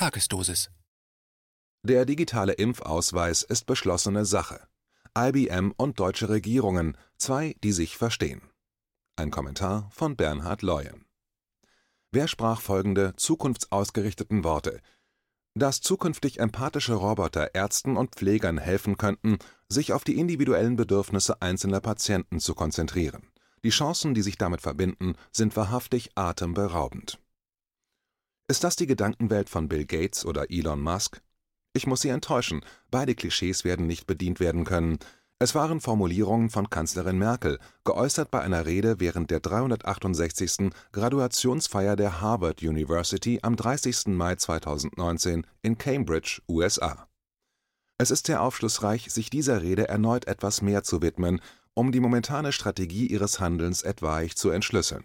Tagesdosis. Der digitale Impfausweis ist beschlossene Sache. IBM und deutsche Regierungen, zwei, die sich verstehen. Ein Kommentar von Bernhard Leuen. Wer sprach folgende zukunftsausgerichteten Worte? Dass zukünftig empathische Roboter Ärzten und Pflegern helfen könnten, sich auf die individuellen Bedürfnisse einzelner Patienten zu konzentrieren. Die Chancen, die sich damit verbinden, sind wahrhaftig atemberaubend. Ist das die Gedankenwelt von Bill Gates oder Elon Musk? Ich muss Sie enttäuschen, beide Klischees werden nicht bedient werden können. Es waren Formulierungen von Kanzlerin Merkel, geäußert bei einer Rede während der 368. Graduationsfeier der Harvard University am 30. Mai 2019 in Cambridge, USA. Es ist sehr aufschlussreich, sich dieser Rede erneut etwas mehr zu widmen, um die momentane Strategie ihres Handelns etwaig zu entschlüsseln.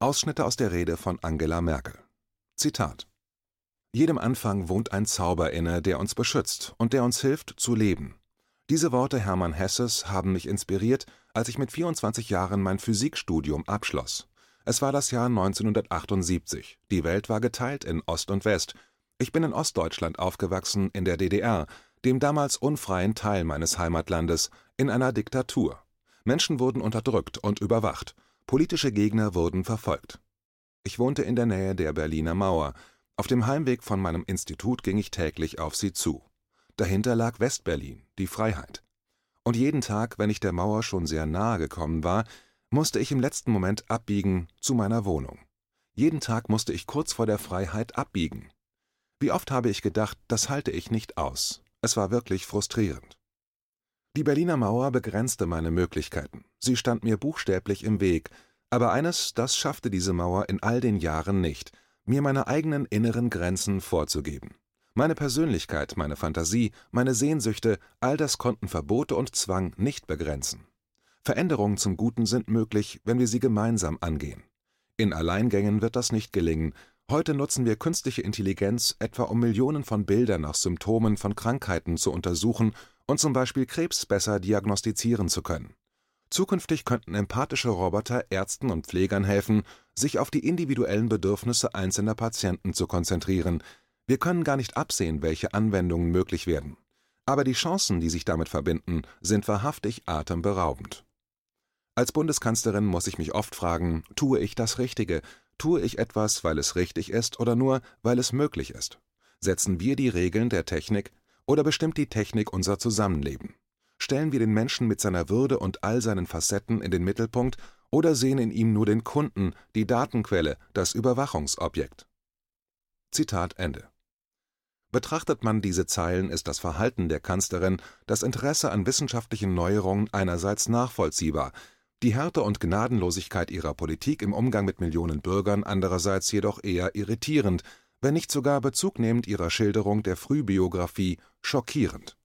Ausschnitte aus der Rede von Angela Merkel Zitat Jedem Anfang wohnt ein Zauber inne, der uns beschützt und der uns hilft, zu leben. Diese Worte Hermann Hesses haben mich inspiriert, als ich mit 24 Jahren mein Physikstudium abschloss. Es war das Jahr 1978. Die Welt war geteilt in Ost und West. Ich bin in Ostdeutschland aufgewachsen, in der DDR, dem damals unfreien Teil meines Heimatlandes, in einer Diktatur. Menschen wurden unterdrückt und überwacht. Politische Gegner wurden verfolgt. Ich wohnte in der Nähe der Berliner Mauer. Auf dem Heimweg von meinem Institut ging ich täglich auf sie zu. Dahinter lag Westberlin, die Freiheit. Und jeden Tag, wenn ich der Mauer schon sehr nahe gekommen war, musste ich im letzten Moment abbiegen zu meiner Wohnung. Jeden Tag musste ich kurz vor der Freiheit abbiegen. Wie oft habe ich gedacht, das halte ich nicht aus. Es war wirklich frustrierend. Die Berliner Mauer begrenzte meine Möglichkeiten. Sie stand mir buchstäblich im Weg, aber eines, das schaffte diese Mauer in all den Jahren nicht, mir meine eigenen inneren Grenzen vorzugeben. Meine Persönlichkeit, meine Fantasie, meine Sehnsüchte, all das konnten Verbote und Zwang nicht begrenzen. Veränderungen zum Guten sind möglich, wenn wir sie gemeinsam angehen. In Alleingängen wird das nicht gelingen. Heute nutzen wir künstliche Intelligenz etwa um Millionen von Bildern nach Symptomen von Krankheiten zu untersuchen und zum Beispiel Krebs besser diagnostizieren zu können. Zukünftig könnten empathische Roboter Ärzten und Pflegern helfen, sich auf die individuellen Bedürfnisse einzelner Patienten zu konzentrieren. Wir können gar nicht absehen, welche Anwendungen möglich werden. Aber die Chancen, die sich damit verbinden, sind wahrhaftig atemberaubend. Als Bundeskanzlerin muss ich mich oft fragen, tue ich das Richtige? Tue ich etwas, weil es richtig ist oder nur, weil es möglich ist? Setzen wir die Regeln der Technik oder bestimmt die Technik unser Zusammenleben? Stellen wir den Menschen mit seiner Würde und all seinen Facetten in den Mittelpunkt oder sehen in ihm nur den Kunden, die Datenquelle, das Überwachungsobjekt? Zitat Ende. Betrachtet man diese Zeilen, ist das Verhalten der Kanzlerin, das Interesse an wissenschaftlichen Neuerungen einerseits nachvollziehbar, die Härte und Gnadenlosigkeit ihrer Politik im Umgang mit Millionen Bürgern andererseits jedoch eher irritierend, wenn nicht sogar bezugnehmend ihrer Schilderung der Frühbiografie schockierend.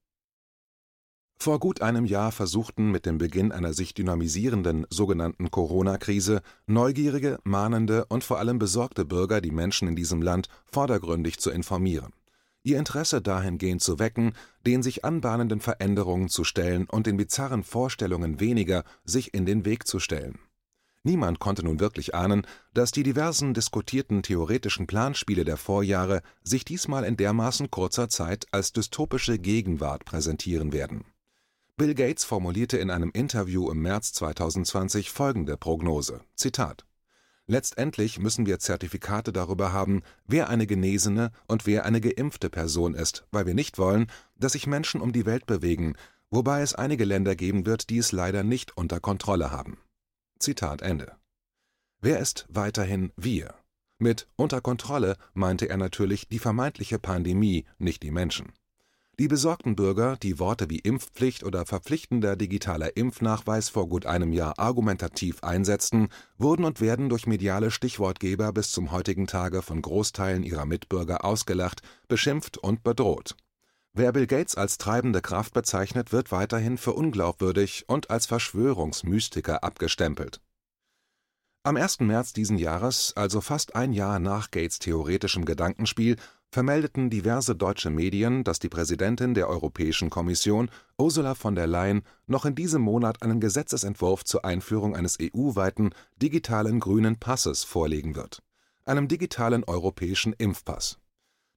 Vor gut einem Jahr versuchten mit dem Beginn einer sich dynamisierenden sogenannten Corona-Krise neugierige, mahnende und vor allem besorgte Bürger die Menschen in diesem Land vordergründig zu informieren, ihr Interesse dahingehend zu wecken, den sich anbahnenden Veränderungen zu stellen und den bizarren Vorstellungen weniger sich in den Weg zu stellen. Niemand konnte nun wirklich ahnen, dass die diversen diskutierten theoretischen Planspiele der Vorjahre sich diesmal in dermaßen kurzer Zeit als dystopische Gegenwart präsentieren werden Bill Gates formulierte in einem Interview im März 2020 folgende Prognose: „ Zitat Letztendlich müssen wir Zertifikate darüber haben, wer eine genesene und wer eine geimpfte Person ist, weil wir nicht wollen, dass sich Menschen um die Welt bewegen, wobei es einige Länder geben wird, die es leider nicht unter Kontrolle haben. Zitat Ende. Wer ist weiterhin wir? Mit unter Kontrolle meinte er natürlich die vermeintliche Pandemie, nicht die Menschen die besorgten Bürger, die Worte wie Impfpflicht oder verpflichtender digitaler Impfnachweis vor gut einem Jahr argumentativ einsetzten, wurden und werden durch mediale Stichwortgeber bis zum heutigen Tage von Großteilen ihrer Mitbürger ausgelacht, beschimpft und bedroht. Wer Bill Gates als treibende Kraft bezeichnet, wird weiterhin für unglaubwürdig und als Verschwörungsmystiker abgestempelt. Am 1. März diesen Jahres, also fast ein Jahr nach Gates theoretischem Gedankenspiel, vermeldeten diverse deutsche Medien, dass die Präsidentin der Europäischen Kommission, Ursula von der Leyen, noch in diesem Monat einen Gesetzesentwurf zur Einführung eines EU-weiten digitalen grünen Passes vorlegen wird, einem digitalen europäischen Impfpass.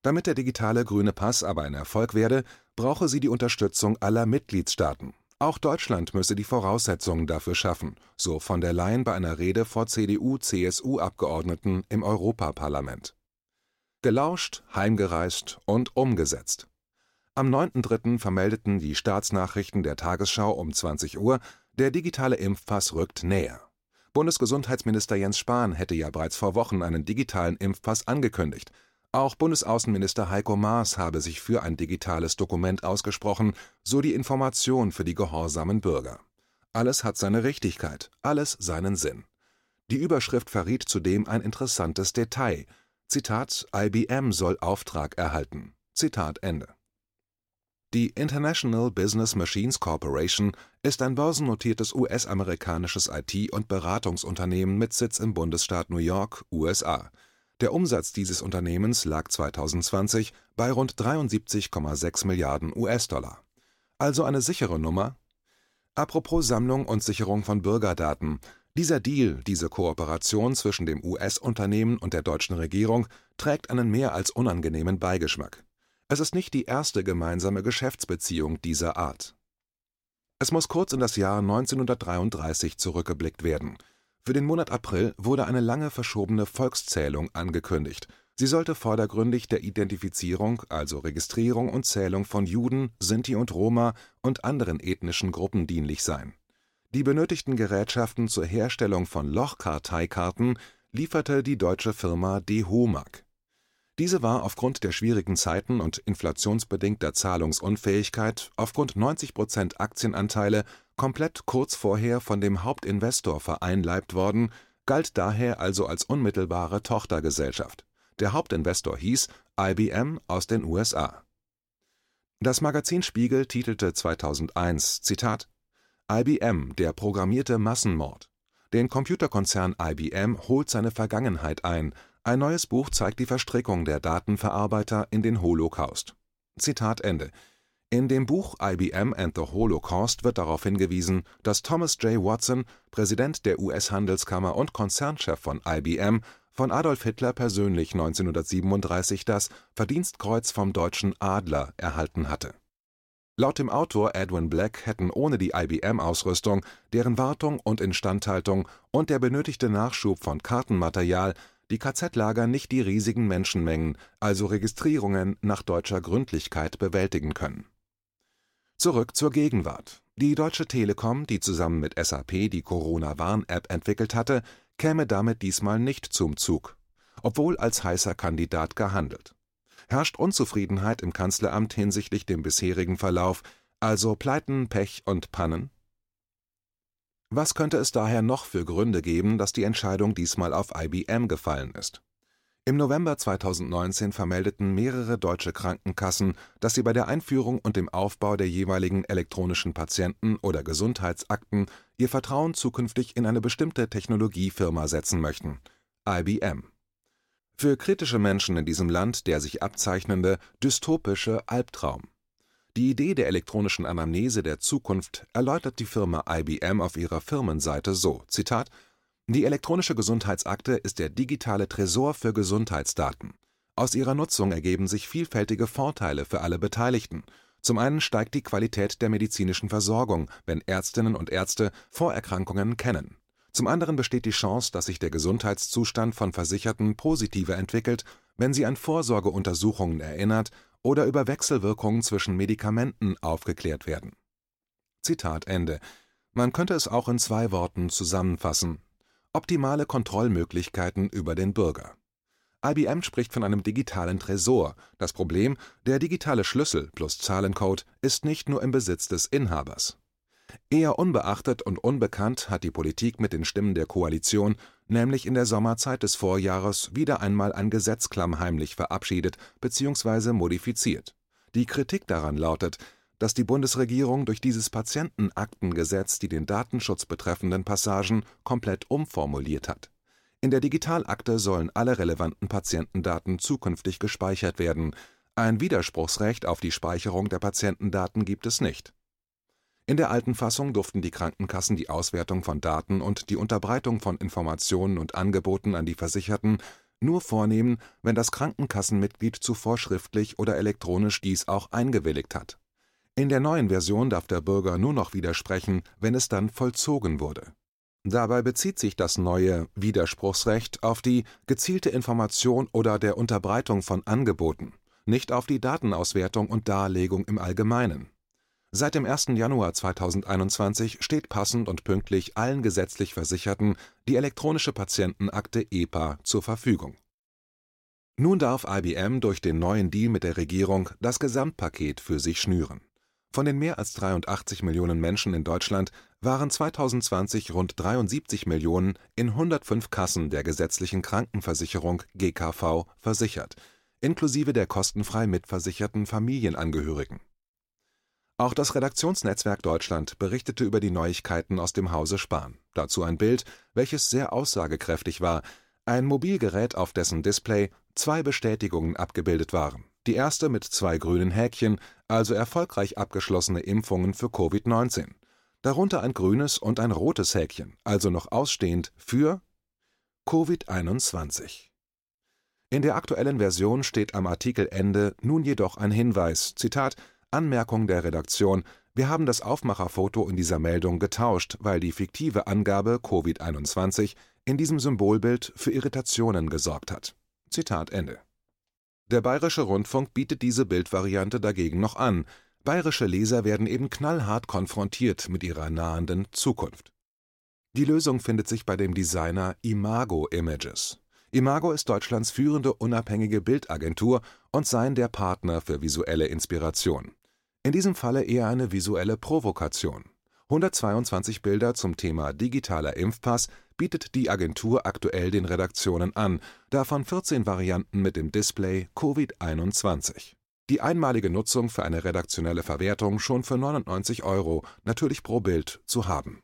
Damit der digitale grüne Pass aber ein Erfolg werde, brauche sie die Unterstützung aller Mitgliedstaaten. Auch Deutschland müsse die Voraussetzungen dafür schaffen, so von der Leyen bei einer Rede vor CDU/CSU-Abgeordneten im Europaparlament. Gelauscht, heimgereist und umgesetzt. Am 9.3. vermeldeten die Staatsnachrichten der Tagesschau um 20 Uhr, der digitale Impfpass rückt näher. Bundesgesundheitsminister Jens Spahn hätte ja bereits vor Wochen einen digitalen Impfpass angekündigt. Auch Bundesaußenminister Heiko Maas habe sich für ein digitales Dokument ausgesprochen, so die Information für die gehorsamen Bürger. Alles hat seine Richtigkeit, alles seinen Sinn. Die Überschrift verriet zudem ein interessantes Detail. Zitat: IBM soll Auftrag erhalten. Zitat Ende. Die International Business Machines Corporation ist ein börsennotiertes US-amerikanisches IT und Beratungsunternehmen mit Sitz im Bundesstaat New York, USA. Der Umsatz dieses Unternehmens lag 2020 bei rund 73,6 Milliarden US-Dollar. Also eine sichere Nummer? Apropos Sammlung und Sicherung von Bürgerdaten. Dieser Deal, diese Kooperation zwischen dem US-Unternehmen und der deutschen Regierung trägt einen mehr als unangenehmen Beigeschmack. Es ist nicht die erste gemeinsame Geschäftsbeziehung dieser Art. Es muss kurz in das Jahr 1933 zurückgeblickt werden. Für den Monat April wurde eine lange verschobene Volkszählung angekündigt. Sie sollte vordergründig der Identifizierung, also Registrierung und Zählung von Juden, Sinti und Roma und anderen ethnischen Gruppen dienlich sein. Die benötigten Gerätschaften zur Herstellung von Lochkarteikarten lieferte die deutsche Firma De Homag diese war aufgrund der schwierigen Zeiten und inflationsbedingter Zahlungsunfähigkeit aufgrund 90 Prozent Aktienanteile komplett kurz vorher von dem Hauptinvestor vereinleibt worden, galt daher also als unmittelbare Tochtergesellschaft. Der Hauptinvestor hieß IBM aus den USA. Das Magazin Spiegel titelte 2001: Zitat: IBM, der programmierte Massenmord. Den Computerkonzern IBM holt seine Vergangenheit ein ein neues Buch zeigt die Verstrickung der Datenverarbeiter in den Holocaust. Zitat Ende. In dem Buch IBM and the Holocaust wird darauf hingewiesen, dass Thomas J. Watson, Präsident der US-Handelskammer und Konzernchef von IBM, von Adolf Hitler persönlich 1937 das Verdienstkreuz vom Deutschen Adler erhalten hatte. Laut dem Autor Edwin Black hätten ohne die IBM-Ausrüstung, deren Wartung und Instandhaltung und der benötigte Nachschub von Kartenmaterial die KZ-Lager nicht die riesigen Menschenmengen, also Registrierungen nach deutscher Gründlichkeit bewältigen können. Zurück zur Gegenwart. Die Deutsche Telekom, die zusammen mit SAP die Corona-Warn-App entwickelt hatte, käme damit diesmal nicht zum Zug, obwohl als heißer Kandidat gehandelt. Herrscht Unzufriedenheit im Kanzleramt hinsichtlich dem bisherigen Verlauf, also Pleiten, Pech und Pannen? Was könnte es daher noch für Gründe geben, dass die Entscheidung diesmal auf IBM gefallen ist? Im November 2019 vermeldeten mehrere deutsche Krankenkassen, dass sie bei der Einführung und dem Aufbau der jeweiligen elektronischen Patienten oder Gesundheitsakten ihr Vertrauen zukünftig in eine bestimmte Technologiefirma setzen möchten: IBM. Für kritische Menschen in diesem Land der sich abzeichnende dystopische Albtraum die Idee der elektronischen Anamnese der Zukunft erläutert die Firma IBM auf ihrer Firmenseite so: „ Zitat, Die elektronische Gesundheitsakte ist der digitale Tresor für Gesundheitsdaten. Aus ihrer Nutzung ergeben sich vielfältige Vorteile für alle Beteiligten. Zum einen steigt die Qualität der medizinischen Versorgung, wenn Ärztinnen und Ärzte Vorerkrankungen kennen. Zum anderen besteht die Chance, dass sich der Gesundheitszustand von Versicherten positiver entwickelt, wenn sie an Vorsorgeuntersuchungen erinnert oder über Wechselwirkungen zwischen Medikamenten aufgeklärt werden. Zitat Ende. Man könnte es auch in zwei Worten zusammenfassen: Optimale Kontrollmöglichkeiten über den Bürger. IBM spricht von einem digitalen Tresor. Das Problem, der digitale Schlüssel plus Zahlencode ist nicht nur im Besitz des Inhabers. Eher unbeachtet und unbekannt hat die Politik mit den Stimmen der Koalition nämlich in der Sommerzeit des Vorjahres wieder einmal ein Gesetz klammheimlich verabschiedet bzw. modifiziert. Die Kritik daran lautet, dass die Bundesregierung durch dieses Patientenaktengesetz die den Datenschutz betreffenden Passagen komplett umformuliert hat. In der Digitalakte sollen alle relevanten Patientendaten zukünftig gespeichert werden. Ein Widerspruchsrecht auf die Speicherung der Patientendaten gibt es nicht in der alten Fassung durften die Krankenkassen die Auswertung von Daten und die Unterbreitung von Informationen und Angeboten an die Versicherten nur vornehmen, wenn das Krankenkassenmitglied zuvor schriftlich oder elektronisch dies auch eingewilligt hat. In der neuen Version darf der Bürger nur noch widersprechen, wenn es dann vollzogen wurde. Dabei bezieht sich das neue Widerspruchsrecht auf die gezielte Information oder der Unterbreitung von Angeboten, nicht auf die Datenauswertung und Darlegung im Allgemeinen. Seit dem 1. Januar 2021 steht passend und pünktlich allen gesetzlich Versicherten die elektronische Patientenakte EPA zur Verfügung. Nun darf IBM durch den neuen Deal mit der Regierung das Gesamtpaket für sich schnüren. Von den mehr als 83 Millionen Menschen in Deutschland waren 2020 rund 73 Millionen in 105 Kassen der gesetzlichen Krankenversicherung GKV versichert, inklusive der kostenfrei mitversicherten Familienangehörigen. Auch das Redaktionsnetzwerk Deutschland berichtete über die Neuigkeiten aus dem Hause Spahn. Dazu ein Bild, welches sehr aussagekräftig war, ein Mobilgerät, auf dessen Display zwei Bestätigungen abgebildet waren die erste mit zwei grünen Häkchen, also erfolgreich abgeschlossene Impfungen für Covid-19, darunter ein grünes und ein rotes Häkchen, also noch ausstehend für Covid-21. In der aktuellen Version steht am Artikelende nun jedoch ein Hinweis, Zitat, Anmerkung der Redaktion, wir haben das Aufmacherfoto in dieser Meldung getauscht, weil die fiktive Angabe Covid-21 in diesem Symbolbild für Irritationen gesorgt hat. Zitat Ende der Bayerische Rundfunk bietet diese Bildvariante dagegen noch an, bayerische Leser werden eben knallhart konfrontiert mit ihrer nahenden Zukunft. Die Lösung findet sich bei dem Designer Imago Images. Imago ist Deutschlands führende unabhängige Bildagentur und sein der Partner für visuelle Inspiration. In diesem Falle eher eine visuelle Provokation. 122 Bilder zum Thema digitaler Impfpass bietet die Agentur aktuell den Redaktionen an, davon 14 Varianten mit dem Display Covid-21. Die einmalige Nutzung für eine redaktionelle Verwertung schon für 99 Euro, natürlich pro Bild, zu haben.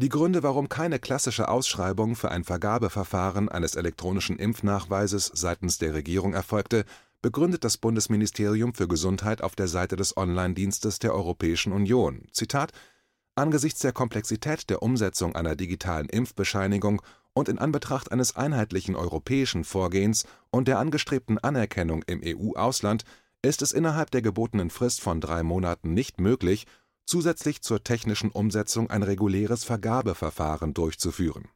Die Gründe, warum keine klassische Ausschreibung für ein Vergabeverfahren eines elektronischen Impfnachweises seitens der Regierung erfolgte, begründet das Bundesministerium für Gesundheit auf der Seite des Online-Dienstes der Europäischen Union: „ Zitat, Angesichts der Komplexität der Umsetzung einer digitalen Impfbescheinigung und in Anbetracht eines einheitlichen europäischen Vorgehens und der angestrebten Anerkennung im EU-Ausland ist es innerhalb der gebotenen Frist von drei Monaten nicht möglich, zusätzlich zur technischen Umsetzung ein reguläres Vergabeverfahren durchzuführen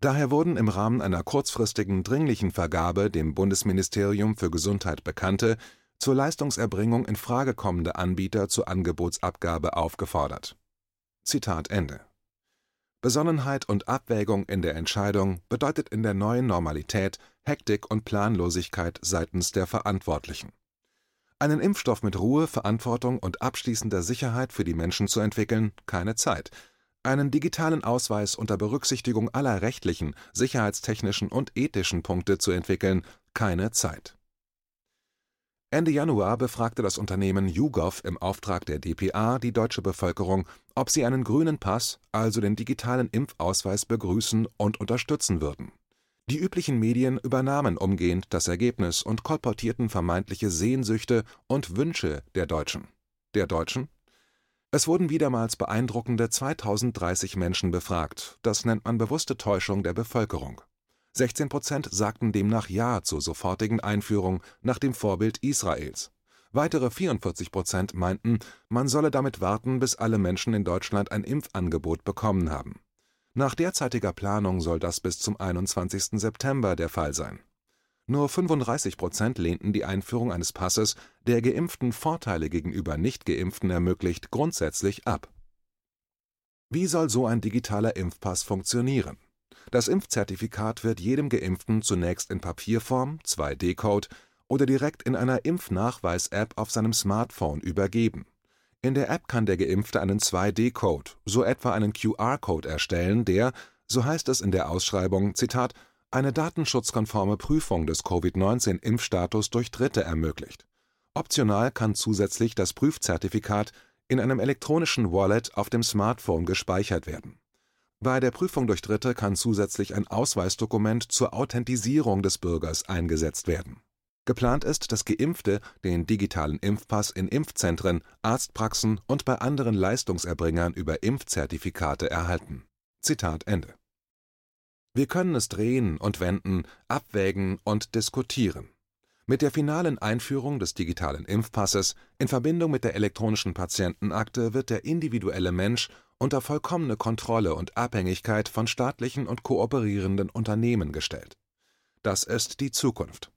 Daher wurden im Rahmen einer kurzfristigen dringlichen Vergabe dem Bundesministerium für Gesundheit bekannte, zur Leistungserbringung in Frage kommende Anbieter zur Angebotsabgabe aufgefordert. Zitat Ende. Besonnenheit und Abwägung in der Entscheidung bedeutet in der neuen Normalität Hektik und Planlosigkeit seitens der Verantwortlichen. Einen Impfstoff mit Ruhe, Verantwortung und abschließender Sicherheit für die Menschen zu entwickeln, keine Zeit einen digitalen Ausweis unter Berücksichtigung aller rechtlichen, sicherheitstechnischen und ethischen Punkte zu entwickeln, keine Zeit. Ende Januar befragte das Unternehmen YouGov im Auftrag der dpa die deutsche Bevölkerung, ob sie einen grünen Pass, also den digitalen Impfausweis, begrüßen und unterstützen würden. Die üblichen Medien übernahmen umgehend das Ergebnis und kolportierten vermeintliche Sehnsüchte und Wünsche der Deutschen. Der Deutschen es wurden wiedermals beeindruckende 2030 Menschen befragt, das nennt man bewusste Täuschung der Bevölkerung. 16 Prozent sagten demnach Ja zur sofortigen Einführung nach dem Vorbild Israels. Weitere 44 Prozent meinten, man solle damit warten, bis alle Menschen in Deutschland ein Impfangebot bekommen haben. Nach derzeitiger Planung soll das bis zum 21. September der Fall sein nur 35 Prozent lehnten die Einführung eines Passes, der Geimpften Vorteile gegenüber Nichtgeimpften ermöglicht, grundsätzlich ab. Wie soll so ein digitaler Impfpass funktionieren? Das Impfzertifikat wird jedem Geimpften zunächst in Papierform (2D-Code) oder direkt in einer Impfnachweis-App auf seinem Smartphone übergeben. In der App kann der Geimpfte einen 2D-Code, so etwa einen QR-Code erstellen, der, so heißt es in der Ausschreibung, Zitat eine datenschutzkonforme Prüfung des Covid-19-Impfstatus durch Dritte ermöglicht. Optional kann zusätzlich das Prüfzertifikat in einem elektronischen Wallet auf dem Smartphone gespeichert werden. Bei der Prüfung durch Dritte kann zusätzlich ein Ausweisdokument zur Authentisierung des Bürgers eingesetzt werden. Geplant ist, dass Geimpfte den digitalen Impfpass in Impfzentren, Arztpraxen und bei anderen Leistungserbringern über Impfzertifikate erhalten. Zitat Ende Wir können es drehen und wenden, abwägen und diskutieren. Mit der finalen Einführung des digitalen Impfpasses in Verbindung mit der elektronischen Patientenakte wird der individuelle Mensch unter vollkommene Kontrolle und Abhängigkeit von staatlichen und kooperierenden Unternehmen gestellt. Das ist die Zukunft.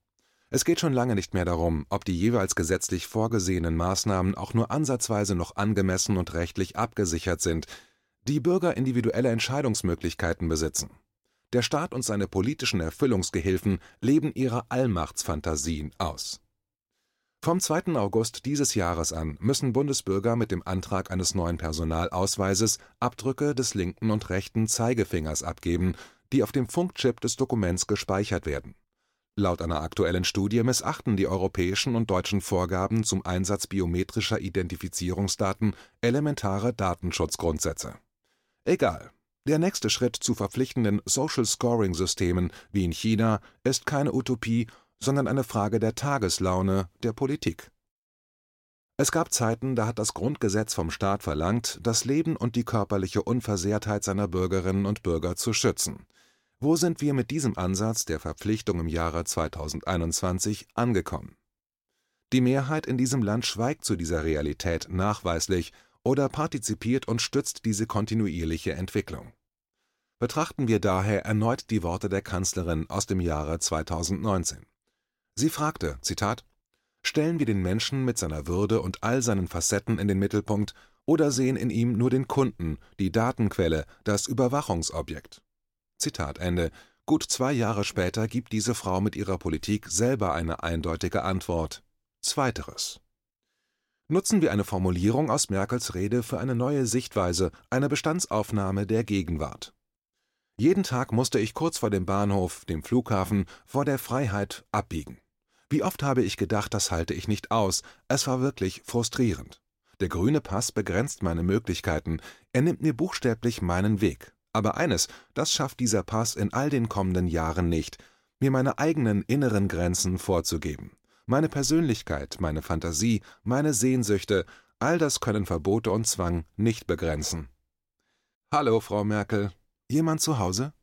Es geht schon lange nicht mehr darum, ob die jeweils gesetzlich vorgesehenen Maßnahmen auch nur ansatzweise noch angemessen und rechtlich abgesichert sind, die Bürger individuelle Entscheidungsmöglichkeiten besitzen. Der Staat und seine politischen Erfüllungsgehilfen leben ihre Allmachtsfantasien aus. Vom 2. August dieses Jahres an müssen Bundesbürger mit dem Antrag eines neuen Personalausweises Abdrücke des linken und rechten Zeigefingers abgeben, die auf dem Funkchip des Dokuments gespeichert werden. Laut einer aktuellen Studie missachten die europäischen und deutschen Vorgaben zum Einsatz biometrischer Identifizierungsdaten elementare Datenschutzgrundsätze. Egal, der nächste Schritt zu verpflichtenden Social-Scoring-Systemen wie in China ist keine Utopie, sondern eine Frage der Tageslaune der Politik. Es gab Zeiten, da hat das Grundgesetz vom Staat verlangt, das Leben und die körperliche Unversehrtheit seiner Bürgerinnen und Bürger zu schützen. Wo sind wir mit diesem Ansatz der Verpflichtung im Jahre 2021 angekommen? Die Mehrheit in diesem Land schweigt zu dieser Realität nachweislich oder partizipiert und stützt diese kontinuierliche Entwicklung. Betrachten wir daher erneut die Worte der Kanzlerin aus dem Jahre 2019. Sie fragte, Zitat, Stellen wir den Menschen mit seiner Würde und all seinen Facetten in den Mittelpunkt oder sehen in ihm nur den Kunden, die Datenquelle, das Überwachungsobjekt? Zitat Ende. Gut zwei Jahre später gibt diese Frau mit ihrer Politik selber eine eindeutige Antwort. Zweiteres. Nutzen wir eine Formulierung aus Merkels Rede für eine neue Sichtweise, eine Bestandsaufnahme der Gegenwart. Jeden Tag musste ich kurz vor dem Bahnhof, dem Flughafen, vor der Freiheit abbiegen. Wie oft habe ich gedacht, das halte ich nicht aus, es war wirklich frustrierend. Der grüne Pass begrenzt meine Möglichkeiten, er nimmt mir buchstäblich meinen Weg. Aber eines, das schafft dieser Pass in all den kommenden Jahren nicht, mir meine eigenen inneren Grenzen vorzugeben. Meine Persönlichkeit, meine Fantasie, meine Sehnsüchte, all das können Verbote und Zwang nicht begrenzen. Hallo, Frau Merkel. Jemand zu Hause?